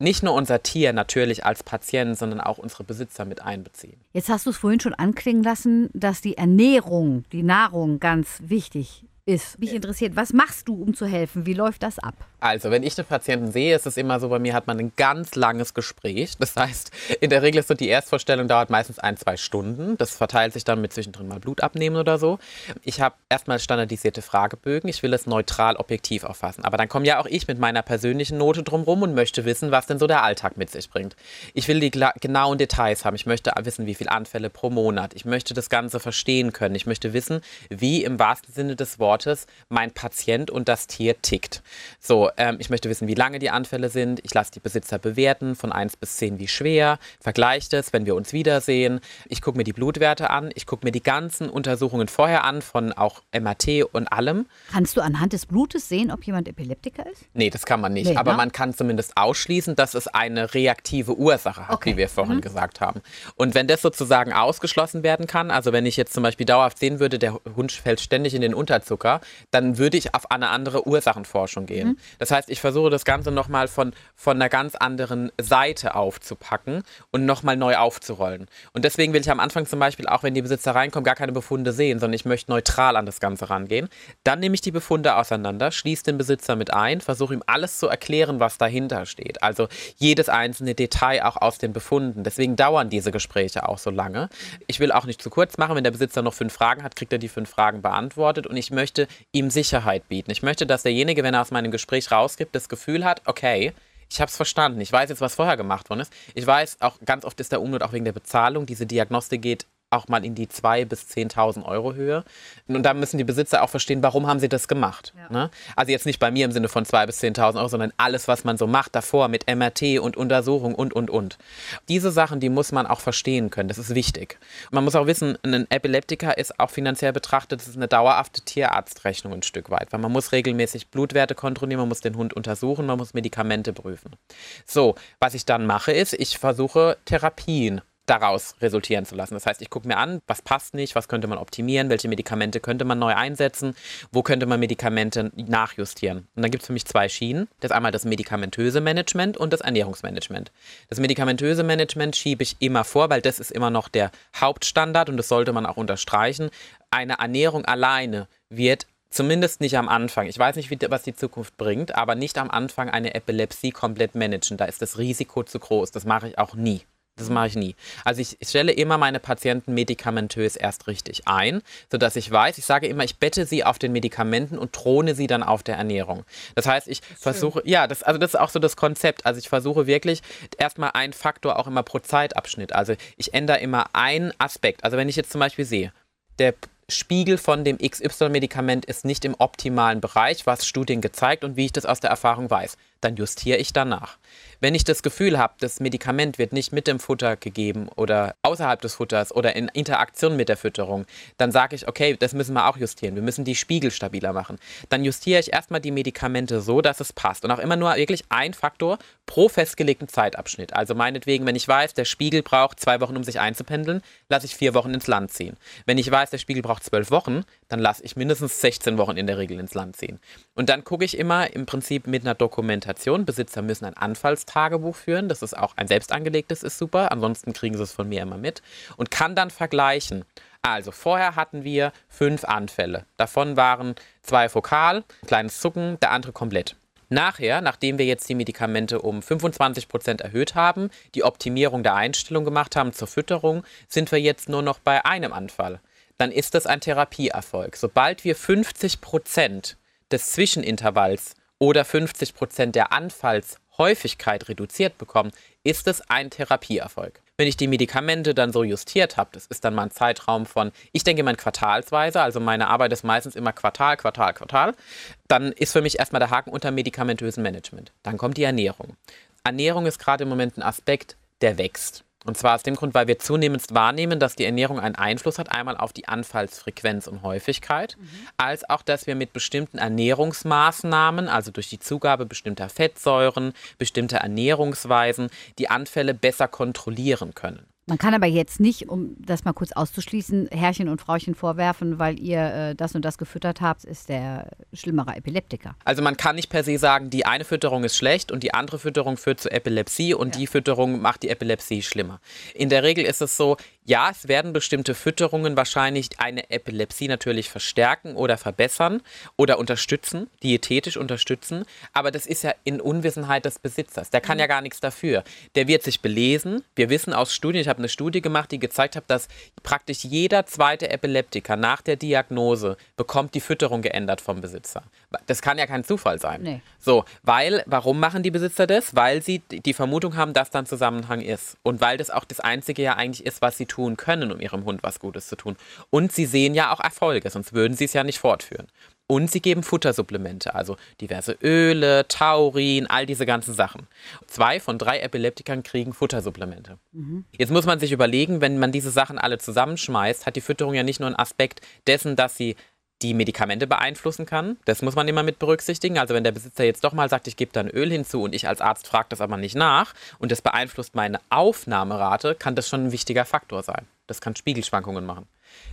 nicht nur unser Tier natürlich als Patient, sondern auch unsere Besitzer mit einbeziehen. Jetzt hast du es vorhin schon anklingen lassen, dass die Ernährung, die Nahrung ganz wichtig ist. Mich interessiert, was machst du, um zu helfen? Wie läuft das ab? Also, wenn ich den Patienten sehe, ist es immer so, bei mir hat man ein ganz langes Gespräch. Das heißt, in der Regel ist so die Erstvorstellung dauert meistens ein, zwei Stunden. Das verteilt sich dann mit zwischendrin mal Blut abnehmen oder so. Ich habe erstmal standardisierte Fragebögen. Ich will es neutral, objektiv auffassen. Aber dann komme ja auch ich mit meiner persönlichen Note drumherum und möchte wissen, was denn so der Alltag mit sich bringt. Ich will die genauen Details haben. Ich möchte wissen, wie viele Anfälle pro Monat. Ich möchte das Ganze verstehen können. Ich möchte wissen, wie im wahrsten Sinne des Wortes mein Patient und das Tier tickt. So, ähm, ich möchte wissen, wie lange die Anfälle sind. Ich lasse die Besitzer bewerten von 1 bis 10, wie schwer. Vergleiche das, wenn wir uns wiedersehen. Ich gucke mir die Blutwerte an. Ich gucke mir die ganzen Untersuchungen vorher an, von auch MRT und allem. Kannst du anhand des Blutes sehen, ob jemand Epileptiker ist? Nee, das kann man nicht. Nee, Aber ne? man kann zumindest ausschließen, dass es eine reaktive Ursache hat, okay. wie wir vorhin mhm. gesagt haben. Und wenn das sozusagen ausgeschlossen werden kann, also wenn ich jetzt zum Beispiel dauerhaft sehen würde, der Hund fällt ständig in den Unterzucker, dann würde ich auf eine andere Ursachenforschung gehen. Mhm. Das heißt, ich versuche das Ganze nochmal von, von einer ganz anderen Seite aufzupacken und nochmal neu aufzurollen. Und deswegen will ich am Anfang zum Beispiel, auch wenn die Besitzer reinkommen, gar keine Befunde sehen, sondern ich möchte neutral an das Ganze rangehen. Dann nehme ich die Befunde auseinander, schließe den Besitzer mit ein, versuche ihm alles zu erklären, was dahinter steht. Also jedes einzelne Detail auch aus den Befunden. Deswegen dauern diese Gespräche auch so lange. Ich will auch nicht zu kurz machen. Wenn der Besitzer noch fünf Fragen hat, kriegt er die fünf Fragen beantwortet. Und ich möchte ihm Sicherheit bieten. Ich möchte, dass derjenige, wenn er aus meinem Gespräch rausgibt, das Gefühl hat, okay, ich habe es verstanden. Ich weiß jetzt, was vorher gemacht worden ist. Ich weiß, auch ganz oft ist der Unmut auch wegen der Bezahlung. Diese Diagnostik geht auch mal in die 2.000 bis 10.000 Euro Höhe. Und da müssen die Besitzer auch verstehen, warum haben sie das gemacht. Ja. Ne? Also jetzt nicht bei mir im Sinne von 2.000 bis 10.000 Euro, sondern alles, was man so macht davor mit MRT und Untersuchung und, und, und. Diese Sachen, die muss man auch verstehen können. Das ist wichtig. Man muss auch wissen, ein Epileptiker ist auch finanziell betrachtet, das ist eine dauerhafte Tierarztrechnung ein Stück weit, weil man muss regelmäßig Blutwerte kontrollieren, man muss den Hund untersuchen, man muss Medikamente prüfen. So, was ich dann mache, ist, ich versuche Therapien daraus resultieren zu lassen. Das heißt, ich gucke mir an, was passt nicht, was könnte man optimieren, welche Medikamente könnte man neu einsetzen, wo könnte man Medikamente nachjustieren. Und dann gibt es für mich zwei Schienen. Das ist einmal das medikamentöse Management und das Ernährungsmanagement. Das medikamentöse Management schiebe ich immer vor, weil das ist immer noch der Hauptstandard und das sollte man auch unterstreichen. Eine Ernährung alleine wird Zumindest nicht am Anfang. Ich weiß nicht, wie, was die Zukunft bringt, aber nicht am Anfang eine Epilepsie komplett managen. Da ist das Risiko zu groß. Das mache ich auch nie. Das mache ich nie. Also ich, stelle immer meine Patienten medikamentös erst richtig ein, sodass ich weiß, ich sage immer, ich bette sie auf den Medikamenten und throne sie dann auf der Ernährung. Das heißt, ich versuche, ja, das, also das ist auch so das Konzept. Also ich versuche wirklich erstmal einen Faktor auch immer pro Zeitabschnitt. Also ich ändere immer einen Aspekt. Also wenn ich jetzt zum Beispiel sehe, der Spiegel von dem XY-Medikament ist nicht im optimalen Bereich, was Studien gezeigt und wie ich das aus der Erfahrung weiß, dann justiere ich danach. Wenn ich das Gefühl habe, das Medikament wird nicht mit dem Futter gegeben oder außerhalb des Futters oder in Interaktion mit der Fütterung, dann sage ich, okay, das müssen wir auch justieren. Wir müssen die Spiegel stabiler machen. Dann justiere ich erstmal die Medikamente so, dass es passt. Und auch immer nur wirklich ein Faktor pro festgelegten Zeitabschnitt. Also meinetwegen, wenn ich weiß, der Spiegel braucht zwei Wochen, um sich einzupendeln, lasse ich vier Wochen ins Land ziehen. Wenn ich weiß, der Spiegel braucht zwölf Wochen, dann lasse ich mindestens 16 Wochen in der Regel ins Land ziehen. Und dann gucke ich immer im Prinzip mit einer Dokumentation. Besitzer müssen ein Anfallstagebuch führen. Das ist auch ein selbst angelegtes, ist super. Ansonsten kriegen sie es von mir immer mit. Und kann dann vergleichen. Also vorher hatten wir fünf Anfälle. Davon waren zwei fokal, kleines Zucken, der andere komplett. Nachher, nachdem wir jetzt die Medikamente um 25 Prozent erhöht haben, die Optimierung der Einstellung gemacht haben zur Fütterung, sind wir jetzt nur noch bei einem Anfall. Dann ist das ein Therapieerfolg. Sobald wir 50 Prozent des Zwischenintervalls oder 50 Prozent der Anfallshäufigkeit reduziert bekommen, ist es ein Therapieerfolg. Wenn ich die Medikamente dann so justiert habe, das ist dann mal ein Zeitraum von, ich denke mal quartalsweise, also meine Arbeit ist meistens immer Quartal, Quartal, Quartal, dann ist für mich erstmal der Haken unter medikamentösen Management. Dann kommt die Ernährung. Ernährung ist gerade im Moment ein Aspekt, der wächst. Und zwar aus dem Grund, weil wir zunehmend wahrnehmen, dass die Ernährung einen Einfluss hat, einmal auf die Anfallsfrequenz und Häufigkeit, mhm. als auch, dass wir mit bestimmten Ernährungsmaßnahmen, also durch die Zugabe bestimmter Fettsäuren, bestimmter Ernährungsweisen, die Anfälle besser kontrollieren können. Man kann aber jetzt nicht, um das mal kurz auszuschließen, Herrchen und Frauchen vorwerfen, weil ihr äh, das und das gefüttert habt, ist der schlimmere Epileptiker. Also man kann nicht per se sagen, die eine Fütterung ist schlecht und die andere Fütterung führt zu Epilepsie und ja. die Fütterung macht die Epilepsie schlimmer. In der Regel ist es so, ja, es werden bestimmte Fütterungen wahrscheinlich eine Epilepsie natürlich verstärken oder verbessern oder unterstützen, diätetisch unterstützen, aber das ist ja in Unwissenheit des Besitzers. Der kann ja gar nichts dafür. Der wird sich belesen. Wir wissen aus Studien, ich habe eine Studie gemacht, die gezeigt hat, dass praktisch jeder zweite Epileptiker nach der Diagnose bekommt die Fütterung geändert vom Besitzer. Das kann ja kein Zufall sein. Nee. So, weil, warum machen die Besitzer das? Weil sie die Vermutung haben, dass da ein Zusammenhang ist und weil das auch das Einzige ja eigentlich ist, was sie tun können, um ihrem Hund was Gutes zu tun. Und sie sehen ja auch Erfolge, sonst würden sie es ja nicht fortführen. Und sie geben Futtersupplemente, also diverse Öle, Taurin, all diese ganzen Sachen. Zwei von drei Epileptikern kriegen Futtersupplemente. Mhm. Jetzt muss man sich überlegen, wenn man diese Sachen alle zusammenschmeißt, hat die Fütterung ja nicht nur einen Aspekt dessen, dass sie die Medikamente beeinflussen kann. Das muss man immer mit berücksichtigen. Also wenn der Besitzer jetzt doch mal sagt, ich gebe da ein Öl hinzu und ich als Arzt frage das aber nicht nach und das beeinflusst meine Aufnahmerate, kann das schon ein wichtiger Faktor sein. Das kann Spiegelschwankungen machen.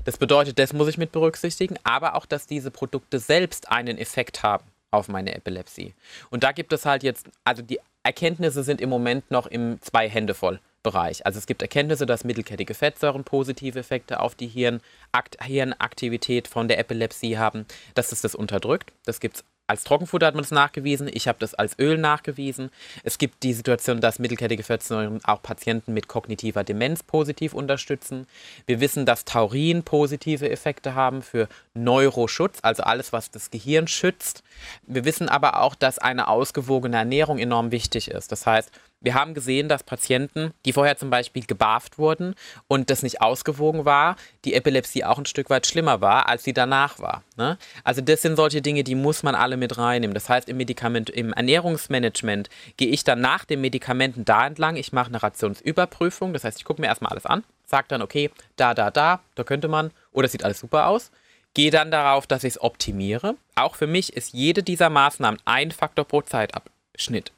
Das bedeutet, das muss ich mit berücksichtigen, aber auch, dass diese Produkte selbst einen Effekt haben auf meine Epilepsie. Und da gibt es halt jetzt, also die Erkenntnisse sind im Moment noch im zwei Hände voll. Bereich. Also es gibt Erkenntnisse, dass mittelkettige Fettsäuren positive Effekte auf die Hirnakt Hirnaktivität von der Epilepsie haben, dass es das unterdrückt. Das gibt es als Trockenfutter hat man es nachgewiesen, ich habe das als Öl nachgewiesen. Es gibt die Situation, dass mittelkettige Fettsäuren auch Patienten mit kognitiver Demenz positiv unterstützen. Wir wissen, dass Taurin positive Effekte haben für Neuroschutz, also alles, was das Gehirn schützt. Wir wissen aber auch, dass eine ausgewogene Ernährung enorm wichtig ist. Das heißt, wir haben gesehen, dass Patienten, die vorher zum Beispiel gebarft wurden und das nicht ausgewogen war, die Epilepsie auch ein Stück weit schlimmer war, als sie danach war. Ne? Also das sind solche Dinge, die muss man alle mit reinnehmen. Das heißt, im Medikament, im Ernährungsmanagement gehe ich dann nach den Medikamenten da entlang. Ich mache eine Rationsüberprüfung. Das heißt, ich gucke mir erstmal alles an, sage dann, okay, da, da, da, da könnte man, oder sieht alles super aus. Gehe dann darauf, dass ich es optimiere. Auch für mich ist jede dieser Maßnahmen ein Faktor pro Zeitabschnitt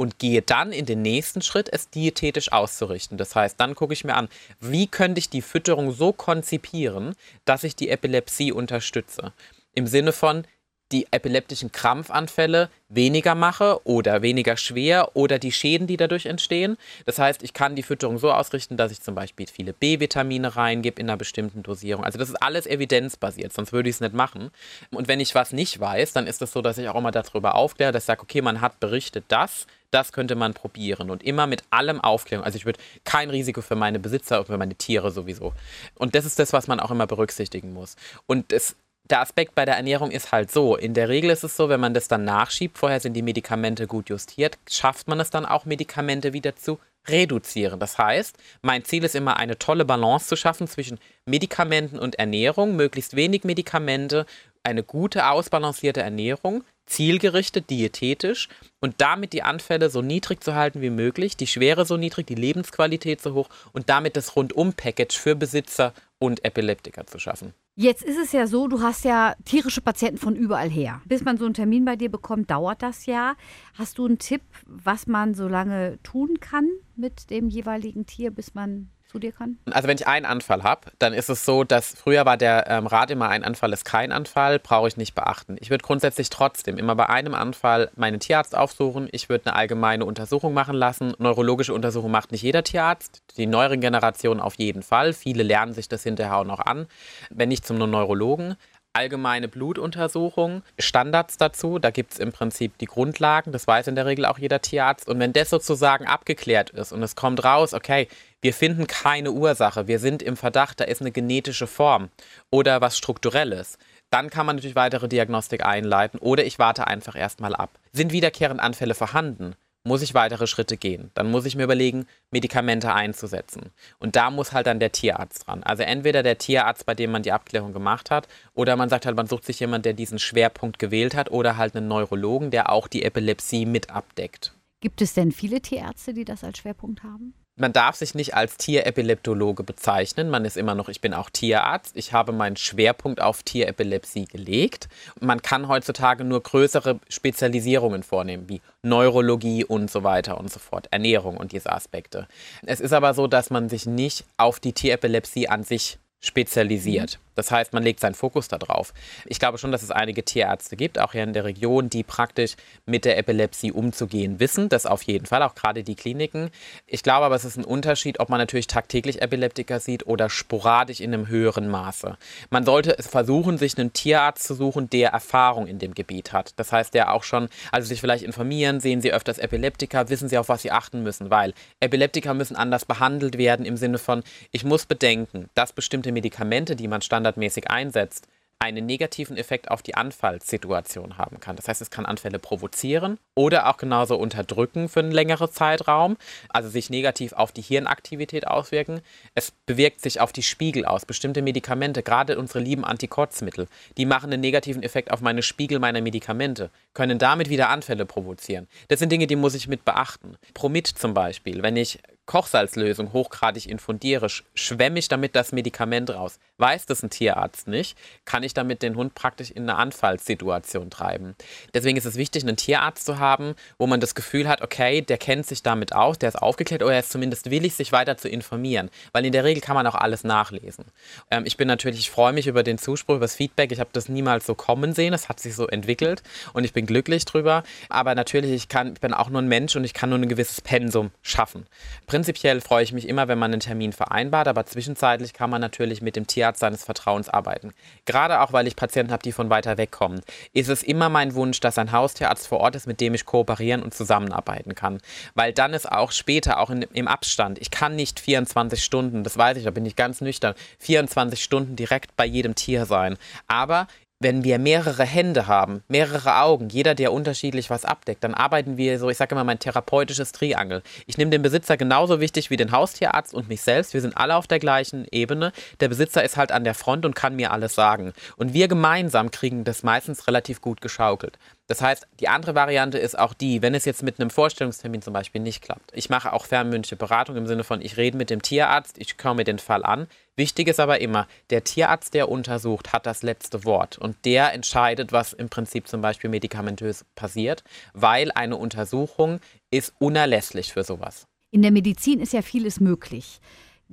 und gehe dann in den nächsten Schritt, es diätetisch auszurichten. Das heißt, dann gucke ich mir an, wie könnte ich die Fütterung so konzipieren, dass ich die Epilepsie unterstütze. Im Sinne von, die epileptischen Krampfanfälle weniger mache oder weniger schwer oder die Schäden, die dadurch entstehen. Das heißt, ich kann die Fütterung so ausrichten, dass ich zum Beispiel viele B-Vitamine reingebe in einer bestimmten Dosierung. Also das ist alles evidenzbasiert, sonst würde ich es nicht machen. Und wenn ich was nicht weiß, dann ist es das so, dass ich auch immer darüber aufkläre, dass ich sage, okay, man hat berichtet das, das könnte man probieren und immer mit allem Aufklärung. Also ich würde kein Risiko für meine Besitzer und für meine Tiere sowieso. Und das ist das, was man auch immer berücksichtigen muss. Und das der Aspekt bei der Ernährung ist halt so. In der Regel ist es so, wenn man das dann nachschiebt, vorher sind die Medikamente gut justiert, schafft man es dann auch, Medikamente wieder zu reduzieren. Das heißt, mein Ziel ist immer eine tolle Balance zu schaffen zwischen Medikamenten und Ernährung, möglichst wenig Medikamente, eine gute, ausbalancierte Ernährung, zielgerichtet, diätetisch und damit die Anfälle so niedrig zu halten wie möglich, die Schwere so niedrig, die Lebensqualität so hoch und damit das Rundum-Package für Besitzer und Epileptiker zu schaffen. Jetzt ist es ja so, du hast ja tierische Patienten von überall her. Bis man so einen Termin bei dir bekommt, dauert das ja. Hast du einen Tipp, was man so lange tun kann mit dem jeweiligen Tier, bis man zu dir kann? Also wenn ich einen Anfall habe, dann ist es so, dass früher war der ähm, Rat immer, ein Anfall ist kein Anfall, brauche ich nicht beachten. Ich würde grundsätzlich trotzdem immer bei einem Anfall meinen Tierarzt aufsuchen. Ich würde eine allgemeine Untersuchung machen lassen. Neurologische Untersuchung macht nicht jeder Tierarzt. Die neueren Generationen auf jeden Fall. Viele lernen sich das hinterher auch noch an. Wenn nicht zum Neurologen allgemeine Blutuntersuchung, Standards dazu. Da gibt es im Prinzip die Grundlagen, das weiß in der Regel auch jeder Tierarzt. Und wenn das sozusagen abgeklärt ist und es kommt raus, okay, wir finden keine Ursache, wir sind im Verdacht, da ist eine genetische Form oder was strukturelles, dann kann man natürlich weitere Diagnostik einleiten oder ich warte einfach erstmal ab. Sind wiederkehrende Anfälle vorhanden? muss ich weitere Schritte gehen. Dann muss ich mir überlegen, Medikamente einzusetzen. Und da muss halt dann der Tierarzt dran. Also entweder der Tierarzt, bei dem man die Abklärung gemacht hat, oder man sagt halt, man sucht sich jemanden, der diesen Schwerpunkt gewählt hat, oder halt einen Neurologen, der auch die Epilepsie mit abdeckt. Gibt es denn viele Tierärzte, die das als Schwerpunkt haben? Man darf sich nicht als Tierepileptologe bezeichnen. Man ist immer noch, ich bin auch Tierarzt. Ich habe meinen Schwerpunkt auf Tierepilepsie gelegt. Man kann heutzutage nur größere Spezialisierungen vornehmen, wie Neurologie und so weiter und so fort, Ernährung und diese Aspekte. Es ist aber so, dass man sich nicht auf die Tierepilepsie an sich spezialisiert. Mhm. Das heißt, man legt seinen Fokus darauf. Ich glaube schon, dass es einige Tierärzte gibt, auch hier in der Region, die praktisch mit der Epilepsie umzugehen wissen. Das auf jeden Fall, auch gerade die Kliniken. Ich glaube aber, es ist ein Unterschied, ob man natürlich tagtäglich Epileptiker sieht oder sporadisch in einem höheren Maße. Man sollte es versuchen, sich einen Tierarzt zu suchen, der Erfahrung in dem Gebiet hat. Das heißt, der auch schon, also sich vielleicht informieren, sehen Sie öfters Epileptiker, wissen Sie, auf was Sie achten müssen, weil Epileptiker müssen anders behandelt werden im Sinne von, ich muss bedenken, dass bestimmte Medikamente, die man standardmäßig standardmäßig einsetzt, einen negativen Effekt auf die Anfallssituation haben kann. Das heißt, es kann Anfälle provozieren oder auch genauso unterdrücken für einen längeren Zeitraum, also sich negativ auf die Hirnaktivität auswirken. Es bewirkt sich auf die Spiegel aus. Bestimmte Medikamente, gerade unsere lieben Antikotzmittel, die machen einen negativen Effekt auf meine Spiegel meiner Medikamente, können damit wieder Anfälle provozieren. Das sind Dinge, die muss ich mit beachten. Promid zum Beispiel, wenn ich Kochsalzlösung hochgradig infundiere, schwemme ich damit das Medikament raus. Weiß das ein Tierarzt nicht, kann ich damit den Hund praktisch in eine Anfallssituation treiben. Deswegen ist es wichtig, einen Tierarzt zu haben, wo man das Gefühl hat, okay, der kennt sich damit aus, der ist aufgeklärt oder er ist zumindest willig, sich weiter zu informieren. Weil in der Regel kann man auch alles nachlesen. Ähm, ich bin natürlich, ich freue mich über den Zuspruch, über das Feedback. Ich habe das niemals so kommen sehen. Es hat sich so entwickelt und ich bin glücklich drüber. Aber natürlich, ich, kann, ich bin auch nur ein Mensch und ich kann nur ein gewisses Pensum schaffen. Prinzipiell freue ich mich immer, wenn man einen Termin vereinbart, aber zwischenzeitlich kann man natürlich mit dem Tierarzt seines Vertrauens arbeiten. Gerade auch, weil ich Patienten habe, die von weiter weg kommen, ist es immer mein Wunsch, dass ein Haustierarzt vor Ort ist, mit dem ich kooperieren und zusammenarbeiten kann. Weil dann ist auch später, auch in, im Abstand, ich kann nicht 24 Stunden, das weiß ich, da bin ich ganz nüchtern, 24 Stunden direkt bei jedem Tier sein. Aber wenn wir mehrere Hände haben, mehrere Augen, jeder, der unterschiedlich was abdeckt, dann arbeiten wir so, ich sage immer, mein therapeutisches Triangel. Ich nehme den Besitzer genauso wichtig wie den Haustierarzt und mich selbst. Wir sind alle auf der gleichen Ebene. Der Besitzer ist halt an der Front und kann mir alles sagen. Und wir gemeinsam kriegen das meistens relativ gut geschaukelt. Das heißt, die andere Variante ist auch die, wenn es jetzt mit einem Vorstellungstermin zum Beispiel nicht klappt. Ich mache auch fernmündliche Beratung im Sinne von, ich rede mit dem Tierarzt, ich schaue mir den Fall an. Wichtig ist aber immer, der Tierarzt, der untersucht, hat das letzte Wort und der entscheidet, was im Prinzip zum Beispiel medikamentös passiert, weil eine Untersuchung ist unerlässlich für sowas. In der Medizin ist ja vieles möglich.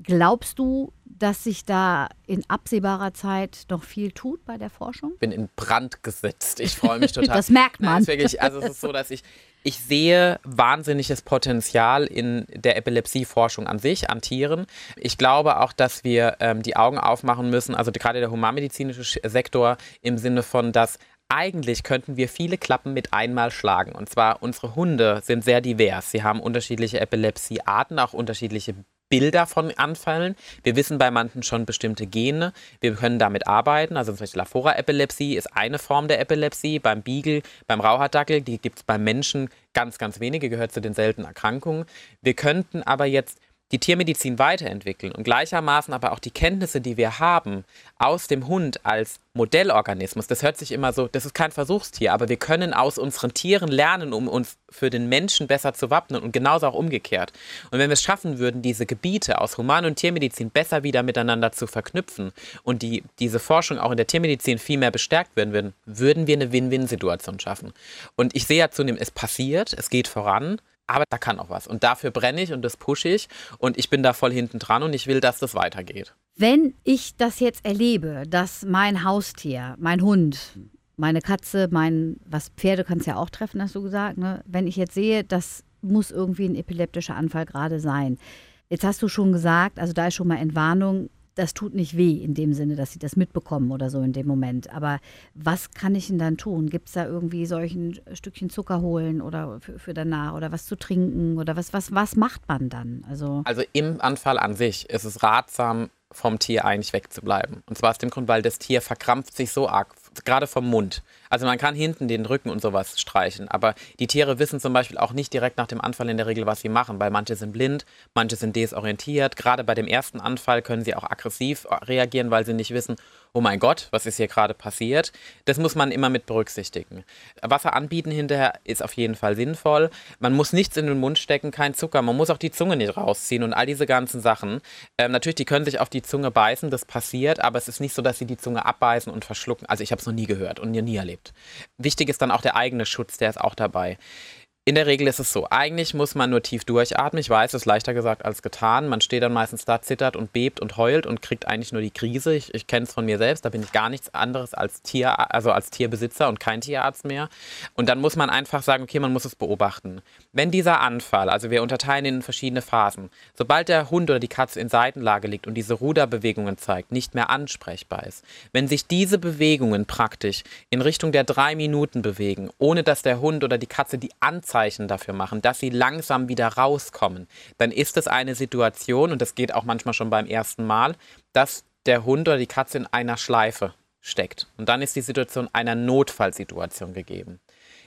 Glaubst du, dass sich da in absehbarer Zeit noch viel tut bei der Forschung? Ich bin in Brand gesetzt. Ich freue mich total. das merkt man. Nein, wirklich, also es ist so, dass ich, ich sehe wahnsinniges Potenzial in der Epilepsieforschung an sich, an Tieren. Ich glaube auch, dass wir ähm, die Augen aufmachen müssen, also gerade der humanmedizinische Sektor im Sinne von, dass eigentlich könnten wir viele Klappen mit einmal schlagen. Und zwar, unsere Hunde sind sehr divers. Sie haben unterschiedliche Epilepsiearten, auch unterschiedliche Bilder von Anfällen. Wir wissen bei manchen schon bestimmte Gene. Wir können damit arbeiten. Also zum Beispiel Lafora-Epilepsie ist eine Form der Epilepsie. Beim Beagle, beim Rauhaardackel, die gibt es beim Menschen ganz, ganz wenige, gehört zu den seltenen Erkrankungen. Wir könnten aber jetzt die Tiermedizin weiterentwickeln und gleichermaßen aber auch die Kenntnisse, die wir haben aus dem Hund als Modellorganismus. Das hört sich immer so, das ist kein Versuchstier, aber wir können aus unseren Tieren lernen, um uns für den Menschen besser zu wappnen und genauso auch umgekehrt. Und wenn wir es schaffen würden, diese Gebiete aus Human- und Tiermedizin besser wieder miteinander zu verknüpfen und die, diese Forschung auch in der Tiermedizin viel mehr bestärkt werden würden, würden wir eine Win-Win-Situation schaffen. Und ich sehe ja zunehmend, es passiert, es geht voran. Aber da kann auch was. Und dafür brenne ich und das pushe ich und ich bin da voll hinten dran und ich will, dass das weitergeht. Wenn ich das jetzt erlebe, dass mein Haustier, mein Hund, meine Katze, mein, was Pferde kannst ja auch treffen, hast du gesagt, ne? wenn ich jetzt sehe, das muss irgendwie ein epileptischer Anfall gerade sein. Jetzt hast du schon gesagt, also da ist schon mal Entwarnung, das tut nicht weh in dem Sinne, dass sie das mitbekommen oder so in dem Moment. Aber was kann ich denn dann tun? Gibt es da irgendwie solchen Stückchen Zucker holen oder für, für, danach oder was zu trinken oder was, was, was macht man dann? Also, also im Anfall an sich ist es ratsam, vom Tier eigentlich wegzubleiben. Und zwar aus dem Grund, weil das Tier verkrampft sich so arg, gerade vom Mund. Also man kann hinten den Rücken und sowas streichen, aber die Tiere wissen zum Beispiel auch nicht direkt nach dem Anfall in der Regel, was sie machen, weil manche sind blind, manche sind desorientiert. Gerade bei dem ersten Anfall können sie auch aggressiv reagieren, weil sie nicht wissen, oh mein Gott, was ist hier gerade passiert? Das muss man immer mit berücksichtigen. Wasser anbieten hinterher ist auf jeden Fall sinnvoll. Man muss nichts in den Mund stecken, kein Zucker. Man muss auch die Zunge nicht rausziehen und all diese ganzen Sachen. Ähm, natürlich, die können sich auf die Zunge beißen, das passiert, aber es ist nicht so, dass sie die Zunge abbeißen und verschlucken. Also ich habe es noch nie gehört und nie erlebt. Wichtig ist dann auch der eigene Schutz, der ist auch dabei. In der Regel ist es so, eigentlich muss man nur tief durchatmen. Ich weiß, es ist leichter gesagt als getan. Man steht dann meistens da, zittert und bebt und heult und kriegt eigentlich nur die Krise. Ich, ich kenne es von mir selbst, da bin ich gar nichts anderes als Tier, also als Tierbesitzer und kein Tierarzt mehr. Und dann muss man einfach sagen, okay, man muss es beobachten. Wenn dieser Anfall, also wir unterteilen ihn in verschiedene Phasen, sobald der Hund oder die Katze in Seitenlage liegt und diese Ruderbewegungen zeigt, nicht mehr ansprechbar ist, wenn sich diese Bewegungen praktisch in Richtung der drei Minuten bewegen, ohne dass der Hund oder die Katze die Anzeige Anzeichen dafür machen, dass sie langsam wieder rauskommen, dann ist es eine Situation, und das geht auch manchmal schon beim ersten Mal, dass der Hund oder die Katze in einer Schleife steckt. Und dann ist die Situation einer Notfallsituation gegeben.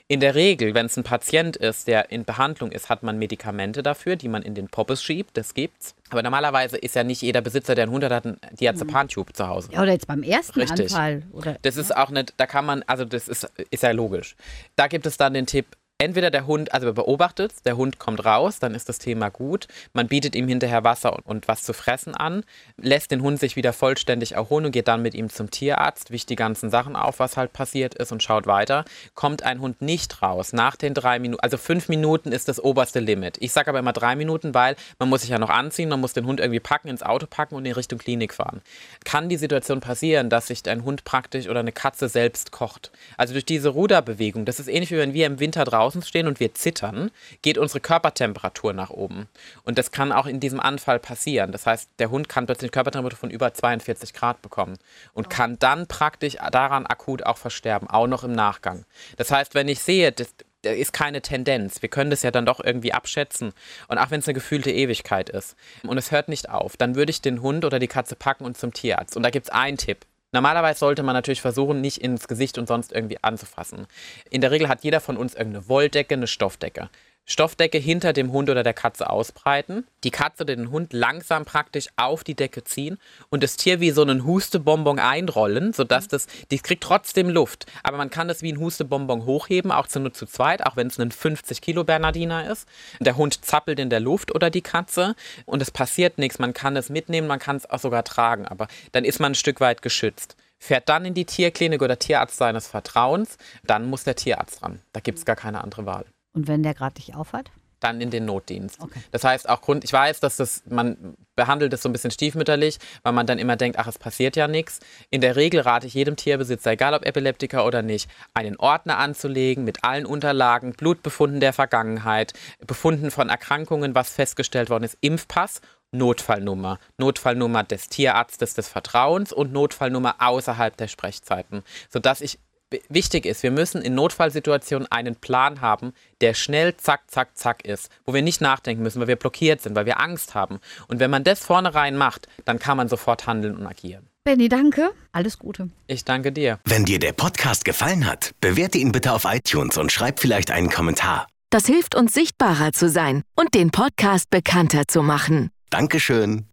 In der Regel, wenn es ein Patient ist, der in Behandlung ist, hat man Medikamente dafür, die man in den Poppes schiebt. Das gibt's. Aber normalerweise ist ja nicht jeder Besitzer, der einen Hund hat, hat einen Diazepam-Tube zu Hause. Ja, oder jetzt beim ersten Richtig. Anfall. Oder, das ist auch nicht, da kann man, also das ist, ist ja logisch. Da gibt es dann den Tipp, entweder der Hund, also beobachtet, der Hund kommt raus, dann ist das Thema gut. Man bietet ihm hinterher Wasser und, was zu fressen an, lässt den Hund sich wieder vollständig erholen und geht dann mit ihm zum Tierarzt, wischt die ganzen Sachen auf, was halt passiert ist und schaut weiter. Kommt ein Hund nicht raus nach den drei Minuten, also fünf Minuten ist das oberste Limit. Ich sage aber immer drei Minuten, weil man muss sich ja noch anziehen, man muss den Hund irgendwie packen, ins Auto packen und in Richtung Klinik fahren. Kann die Situation passieren, dass sich ein Hund praktisch oder eine Katze selbst kocht? Also durch diese Ruderbewegung, das ist ähnlich wie wenn wir im Winter draußen draußen stehen und wir zittern, geht unsere Körpertemperatur nach oben. Und das kann auch in diesem Anfall passieren. Das heißt, der Hund kann plötzlich eine Körpertemperatur von über 42 Grad bekommen und kann dann praktisch daran akut auch versterben, auch noch im Nachgang. Das heißt, wenn ich sehe, das, da ist keine Tendenz. Wir können das ja dann doch irgendwie abschätzen. Und auch wenn es eine gefühlte Ewigkeit ist und es hört nicht auf, dann würde ich den Hund oder die Katze packen und zum Tierarzt. Und da gibt es einen Tipp. Normalerweise sollte man natürlich versuchen, nicht ins Gesicht und sonst irgendwie anzufassen. In der Regel hat jeder von uns irgendeine Wolldecke, eine Stoffdecke. Stoffdecke hinter dem Hund oder der Katze ausbreiten, die Katze oder den Hund langsam praktisch auf die Decke ziehen und das Tier wie so einen Hustebonbon einrollen, sodass das, die kriegt trotzdem Luft, aber man kann das wie ein Hustebonbon hochheben, auch zu nur zu zweit, auch wenn es ein 50 Kilo Bernardiner ist. Der Hund zappelt in der Luft oder die Katze und es passiert nichts, man kann es mitnehmen, man kann es auch sogar tragen, aber dann ist man ein Stück weit geschützt fährt dann in die Tierklinik oder Tierarzt seines Vertrauens, dann muss der Tierarzt dran. Da gibt es gar keine andere Wahl. Und wenn der gerade nicht aufhat? Dann in den Notdienst. Okay. Das heißt auch Grund, ich weiß, dass das, man behandelt es so ein bisschen stiefmütterlich, weil man dann immer denkt, ach, es passiert ja nichts. In der Regel rate ich jedem Tierbesitzer, egal ob Epileptiker oder nicht, einen Ordner anzulegen mit allen Unterlagen, Blutbefunden der Vergangenheit, Befunden von Erkrankungen, was festgestellt worden ist, Impfpass Notfallnummer. Notfallnummer des Tierarztes des Vertrauens und Notfallnummer außerhalb der Sprechzeiten, sodass ich wichtig ist, wir müssen in Notfallsituationen einen Plan haben, der schnell zack, zack, zack ist, wo wir nicht nachdenken müssen, weil wir blockiert sind, weil wir Angst haben. Und wenn man das vornherein macht, dann kann man sofort handeln und agieren. Benny, danke. Alles Gute. Ich danke dir. Wenn dir der Podcast gefallen hat, bewerte ihn bitte auf iTunes und schreib vielleicht einen Kommentar. Das hilft uns sichtbarer zu sein und den Podcast bekannter zu machen. Dankeschön.